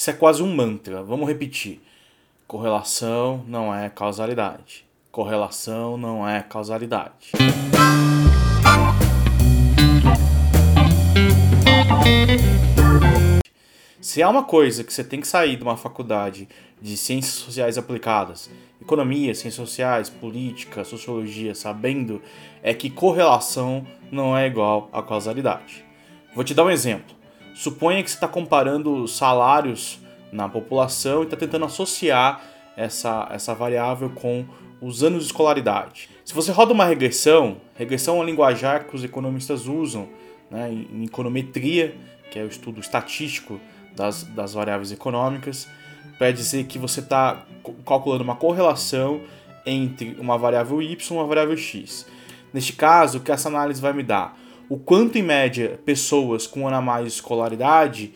Isso é quase um mantra. Vamos repetir. Correlação não é causalidade. Correlação não é causalidade. Se há uma coisa que você tem que sair de uma faculdade de ciências sociais aplicadas, economia, ciências sociais, política, sociologia, sabendo, é que correlação não é igual a causalidade. Vou te dar um exemplo. Suponha que você está comparando salários na população e está tentando associar essa, essa variável com os anos de escolaridade. Se você roda uma regressão, regressão é um linguajar que os economistas usam né, em econometria, que é o estudo estatístico das, das variáveis econômicas, para dizer que você está calculando uma correlação entre uma variável y e uma variável x. Neste caso, o que essa análise vai me dar? O quanto, em média, pessoas com ano a mais de escolaridade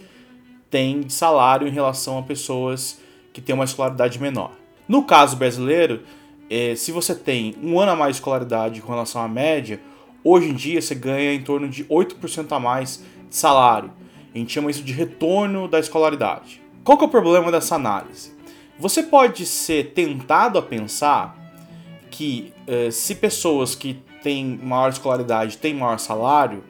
têm de salário em relação a pessoas que têm uma escolaridade menor. No caso brasileiro, eh, se você tem um ano a mais de escolaridade com relação à média, hoje em dia você ganha em torno de 8% a mais de salário. A gente chama isso de retorno da escolaridade. Qual que é o problema dessa análise? Você pode ser tentado a pensar que uh, se pessoas que têm maior escolaridade têm maior salário,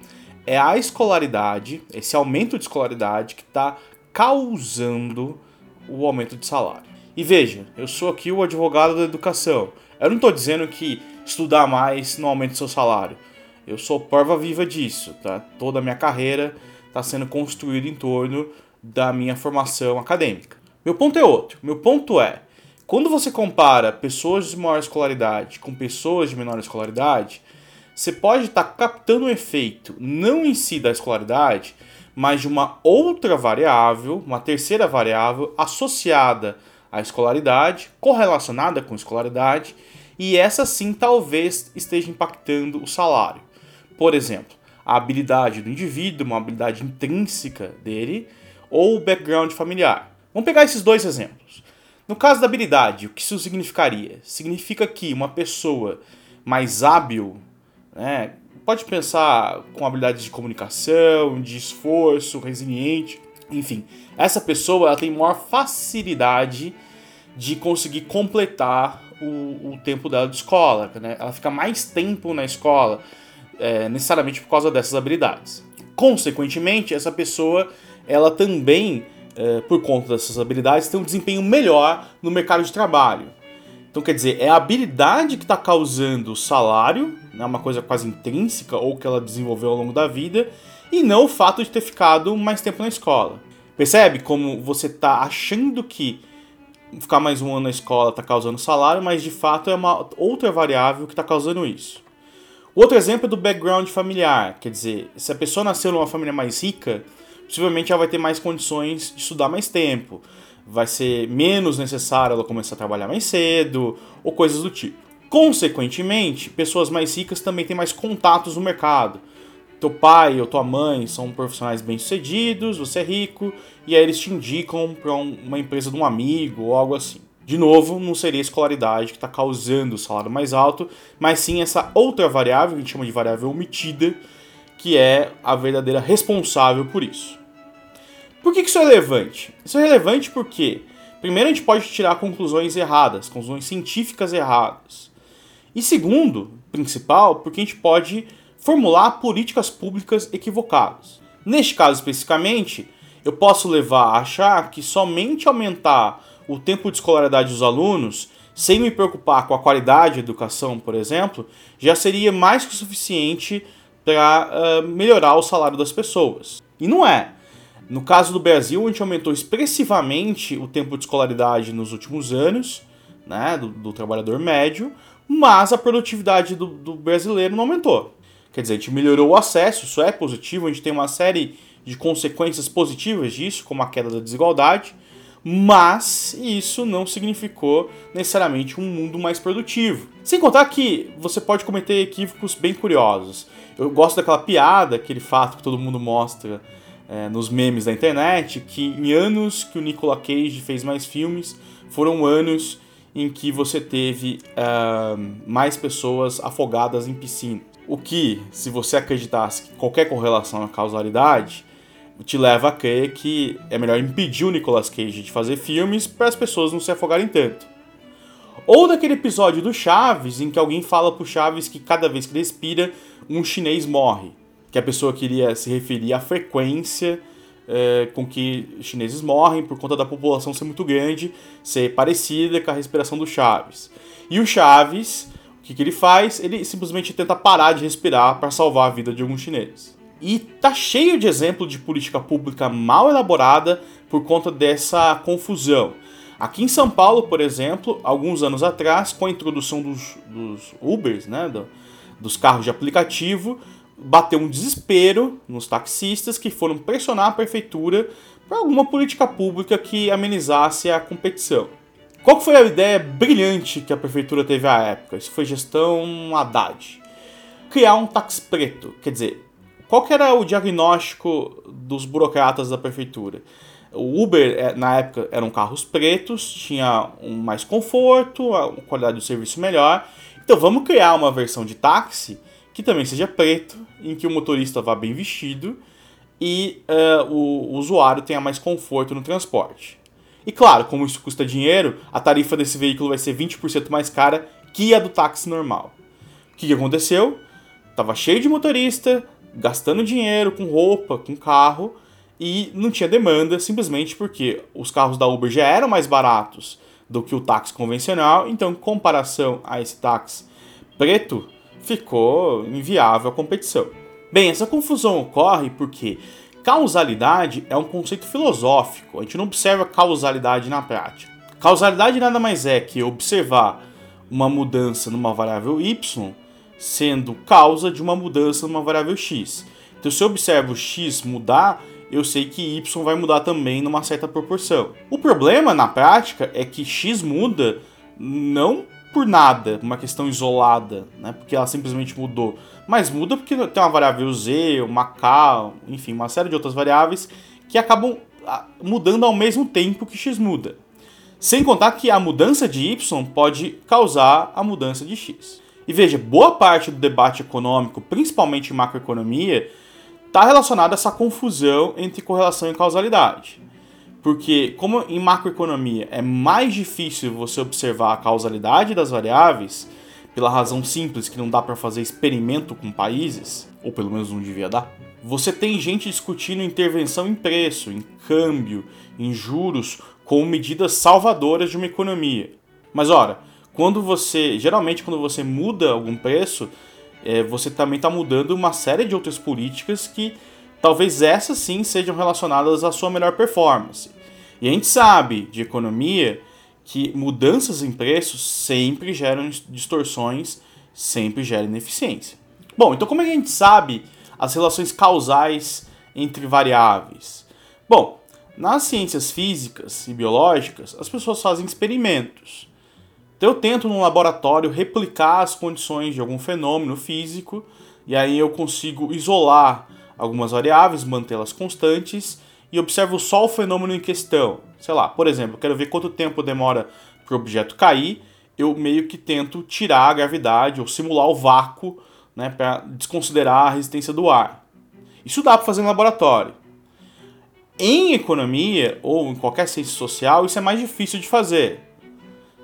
é a escolaridade, esse aumento de escolaridade, que está causando o aumento de salário. E veja, eu sou aqui o advogado da educação. Eu não estou dizendo que estudar mais não aumenta o seu salário. Eu sou prova viva disso, tá? Toda a minha carreira está sendo construída em torno da minha formação acadêmica. Meu ponto é outro. Meu ponto é, quando você compara pessoas de maior escolaridade com pessoas de menor escolaridade, você pode estar tá captando um efeito não em si da escolaridade, mas de uma outra variável, uma terceira variável associada à escolaridade, correlacionada com escolaridade, e essa sim talvez esteja impactando o salário. Por exemplo, a habilidade do indivíduo, uma habilidade intrínseca dele, ou o background familiar. Vamos pegar esses dois exemplos. No caso da habilidade, o que isso significaria? Significa que uma pessoa mais hábil, né, pode pensar com habilidades de comunicação, de esforço, resiliente, enfim, essa pessoa ela tem maior facilidade de conseguir completar o, o tempo dela de escola, né? ela fica mais tempo na escola, é, necessariamente por causa dessas habilidades. Consequentemente, essa pessoa ela também, é, por conta dessas habilidades, tem um desempenho melhor no mercado de trabalho. Então, quer dizer, é a habilidade que está causando o salário, né, uma coisa quase intrínseca ou que ela desenvolveu ao longo da vida, e não o fato de ter ficado mais tempo na escola. Percebe como você está achando que ficar mais um ano na escola está causando salário, mas de fato é uma outra variável que está causando isso. Outro exemplo é do background familiar, quer dizer, se a pessoa nasceu numa família mais rica, possivelmente ela vai ter mais condições de estudar mais tempo, vai ser menos necessário ela começar a trabalhar mais cedo, ou coisas do tipo. Consequentemente, pessoas mais ricas também têm mais contatos no mercado. Teu pai ou tua mãe são profissionais bem-sucedidos, você é rico, e aí eles te indicam para uma empresa de um amigo ou algo assim. De novo, não seria a escolaridade que está causando o salário mais alto, mas sim essa outra variável, que a gente chama de variável omitida, que é a verdadeira responsável por isso. Por que isso é relevante? Isso é relevante porque, primeiro, a gente pode tirar conclusões erradas, conclusões científicas erradas. E segundo, principal, porque a gente pode formular políticas públicas equivocadas. Neste caso especificamente, eu posso levar a achar que somente aumentar o tempo de escolaridade dos alunos, sem me preocupar com a qualidade da educação, por exemplo, já seria mais que o suficiente para uh, melhorar o salário das pessoas. E não é. No caso do Brasil, a gente aumentou expressivamente o tempo de escolaridade nos últimos anos, né, do, do trabalhador médio, mas a produtividade do, do, brasileiro não aumentou. Quer dizer, a gente melhorou o acesso, isso é positivo, a gente tem uma série de consequências positivas disso, como a queda da desigualdade, mas isso não significou necessariamente um mundo mais produtivo. Sem contar que você pode cometer equívocos bem curiosos. Eu gosto daquela piada, aquele fato que todo mundo mostra é, nos memes da internet, que em anos que o Nicolas Cage fez mais filmes, foram anos em que você teve uh, mais pessoas afogadas em piscina. O que, se você acreditasse que qualquer correlação é causalidade, te leva a crer que é melhor impedir o Nicolas Cage de fazer filmes para as pessoas não se afogarem tanto. Ou daquele episódio do Chaves em que alguém fala pro Chaves que cada vez que ele respira, um chinês morre. Que a pessoa queria se referir à frequência é, com que chineses morrem por conta da população ser muito grande, ser parecida com a respiração do Chaves. E o Chaves, o que, que ele faz? Ele simplesmente tenta parar de respirar para salvar a vida de alguns chineses. E tá cheio de exemplo de política pública mal elaborada por conta dessa confusão. Aqui em São Paulo, por exemplo, alguns anos atrás, com a introdução dos, dos Ubers, né, do, dos carros de aplicativo, bateu um desespero nos taxistas que foram pressionar a prefeitura para alguma política pública que amenizasse a competição. Qual foi a ideia brilhante que a prefeitura teve à época? Isso foi gestão Haddad. Criar um táxi preto. Quer dizer, qual era o diagnóstico dos burocratas da prefeitura? O Uber, é, na época, eram carros pretos, tinha um mais conforto, uma qualidade de serviço melhor. Então vamos criar uma versão de táxi que também seja preto, em que o motorista vá bem vestido e uh, o, o usuário tenha mais conforto no transporte. E claro, como isso custa dinheiro, a tarifa desse veículo vai ser 20% mais cara que a do táxi normal. O que, que aconteceu? Tava cheio de motorista, gastando dinheiro com roupa, com carro, e não tinha demanda, simplesmente porque os carros da Uber já eram mais baratos do que o táxi convencional, então, em comparação a esse táxi preto, ficou inviável a competição. Bem, essa confusão ocorre porque causalidade é um conceito filosófico, a gente não observa causalidade na prática. Causalidade nada mais é que observar uma mudança numa variável y sendo causa de uma mudança numa variável x. Então, se eu observo x mudar, eu sei que y vai mudar também numa certa proporção. O problema na prática é que x muda não por nada, uma questão isolada, né? Porque ela simplesmente mudou. Mas muda porque tem uma variável z, uma k, enfim, uma série de outras variáveis que acabam ah, mudando ao mesmo tempo que x muda. Sem contar que a mudança de y pode causar a mudança de x. E veja, boa parte do debate econômico, principalmente em macroeconomia, está relacionada a essa confusão entre correlação e causalidade. Porque, como em macroeconomia é mais difícil você observar a causalidade das variáveis, pela razão simples que não dá para fazer experimento com países, ou pelo menos não devia dar, você tem gente discutindo intervenção em preço, em câmbio, em juros, como medidas salvadoras de uma economia. Mas ora, quando você, geralmente quando você muda algum preço, é, você também está mudando uma série de outras políticas que talvez essas sim sejam relacionadas à sua melhor performance. E a gente sabe de economia que mudanças em preços sempre geram distorções, sempre geram ineficiência. Bom, então como é que a gente sabe as relações causais entre variáveis? Bom, nas ciências físicas e biológicas, as pessoas fazem experimentos. Eu tento num laboratório replicar as condições de algum fenômeno físico e aí eu consigo isolar algumas variáveis, mantê-las constantes e observo só o fenômeno em questão. Sei lá, por exemplo, quero ver quanto tempo demora para o objeto cair, eu meio que tento tirar a gravidade ou simular o vácuo né, para desconsiderar a resistência do ar. Isso dá para fazer no laboratório. Em economia ou em qualquer ciência social, isso é mais difícil de fazer.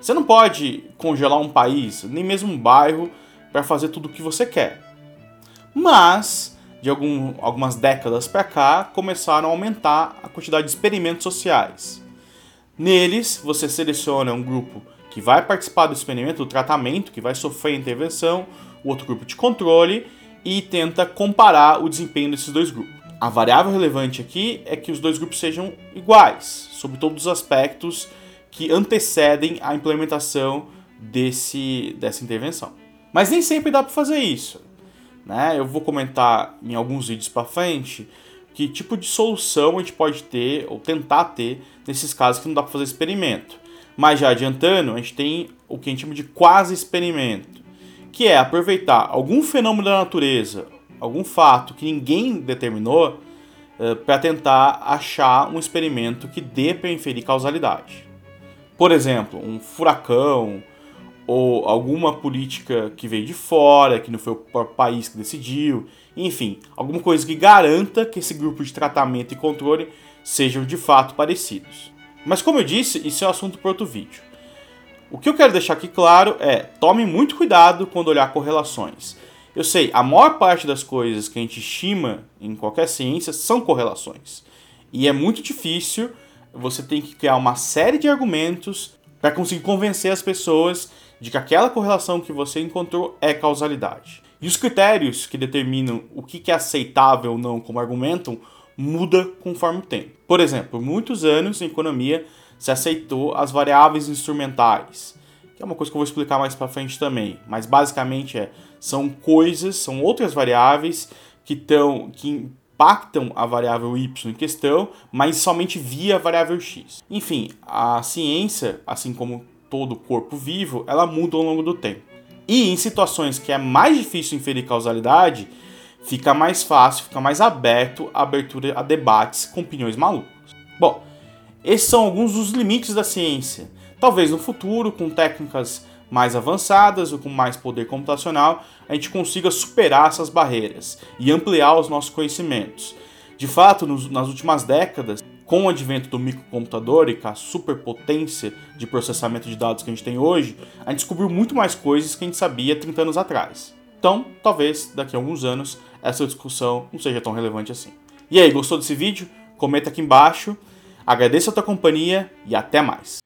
Você não pode congelar um país, nem mesmo um bairro, para fazer tudo o que você quer. Mas de algum, algumas décadas para cá, começaram a aumentar a quantidade de experimentos sociais. Neles, você seleciona um grupo que vai participar do experimento, do tratamento, que vai sofrer intervenção, o outro grupo de controle e tenta comparar o desempenho desses dois grupos. A variável relevante aqui é que os dois grupos sejam iguais, sobre todos os aspectos que antecedem a implementação desse, dessa intervenção. Mas nem sempre dá para fazer isso. Né? Eu vou comentar em alguns vídeos para frente que tipo de solução a gente pode ter ou tentar ter nesses casos que não dá para fazer experimento. Mas já adiantando, a gente tem o que a gente chama de quase experimento, que é aproveitar algum fenômeno da natureza, algum fato que ninguém determinou, uh, para tentar achar um experimento que dê para inferir causalidade. Por exemplo, um furacão, ou alguma política que veio de fora, que não foi o país que decidiu, enfim, alguma coisa que garanta que esse grupo de tratamento e controle sejam de fato parecidos. Mas como eu disse, isso é um assunto para outro vídeo. O que eu quero deixar aqui claro é: tome muito cuidado quando olhar correlações. Eu sei, a maior parte das coisas que a gente estima em qualquer ciência são correlações. E é muito difícil, você tem que criar uma série de argumentos para conseguir convencer as pessoas de que aquela correlação que você encontrou é causalidade. E os critérios que determinam o que é aceitável ou não como argumento muda conforme o tempo. Por exemplo, por muitos anos em economia se aceitou as variáveis instrumentais, que é uma coisa que eu vou explicar mais para frente também, mas basicamente é são coisas, são outras variáveis que estão que impactam a variável y em questão, mas somente via a variável x. Enfim, a ciência, assim como todo corpo vivo, ela muda ao longo do tempo. E em situações que é mais difícil inferir causalidade, fica mais fácil, fica mais aberto a abertura a debates com opiniões malucas. Bom, esses são alguns dos limites da ciência. Talvez no futuro, com técnicas mais avançadas ou com mais poder computacional, a gente consiga superar essas barreiras e ampliar os nossos conhecimentos. De fato, nos, nas últimas décadas, com o advento do microcomputador e com a superpotência de processamento de dados que a gente tem hoje, a gente descobriu muito mais coisas que a gente sabia 30 anos atrás. Então, talvez daqui a alguns anos essa discussão não seja tão relevante assim. E aí, gostou desse vídeo? Comenta aqui embaixo. Agradeço a tua companhia e até mais.